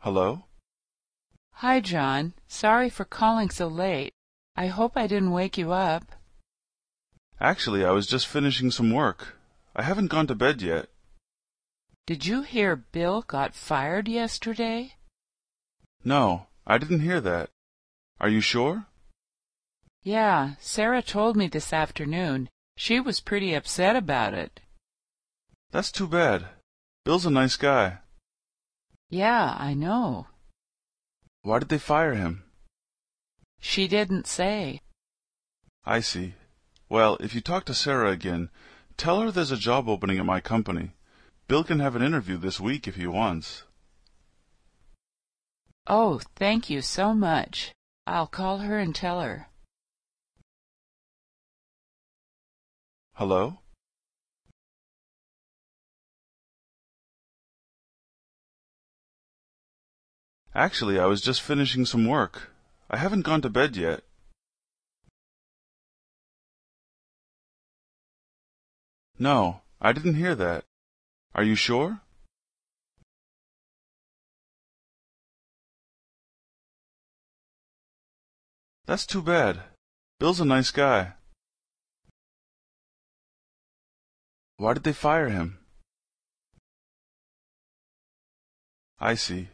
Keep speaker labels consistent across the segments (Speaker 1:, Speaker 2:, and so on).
Speaker 1: Hello?
Speaker 2: Hi, John. Sorry for calling so late. I hope I didn't wake you up.
Speaker 1: Actually, I was just finishing some work. I haven't gone to bed yet.
Speaker 2: Did you hear Bill got fired yesterday?
Speaker 1: No, I didn't hear that. Are you sure?
Speaker 2: Yeah, Sarah told me this afternoon. She was pretty upset about it.
Speaker 1: That's too bad. Bill's a nice guy.
Speaker 2: Yeah, I know.
Speaker 1: Why did they fire him?
Speaker 2: She didn't say.
Speaker 1: I see. Well, if you talk to Sarah again, tell her there's a job opening at my company. Bill can have an interview this week if he wants.
Speaker 2: Oh, thank you so much. I'll call her and tell her.
Speaker 1: Hello? Actually, I was just finishing some work. I haven't gone to bed yet. No, I didn't hear that. Are you sure? That's too bad. Bill's a nice guy. Why did they fire him? I see.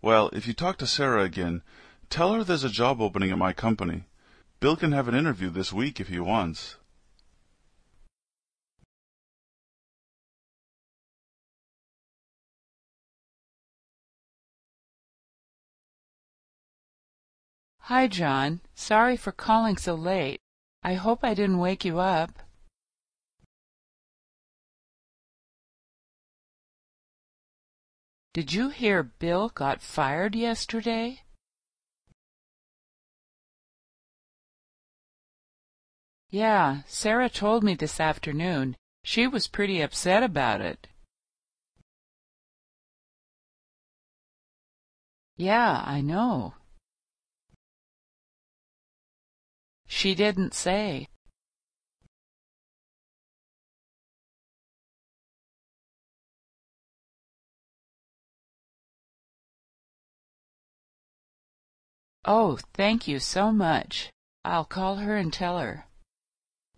Speaker 1: Well, if you talk to Sarah again, tell her there's a job opening at my company. Bill can have an interview this week if he wants.
Speaker 2: Hi, John. Sorry for calling so late. I hope I didn't wake you up. Did you hear Bill got fired yesterday? Yeah, Sarah told me this afternoon. She was pretty upset about it. Yeah, I know. She didn't say. Oh, thank you so much. I'll call her and tell her.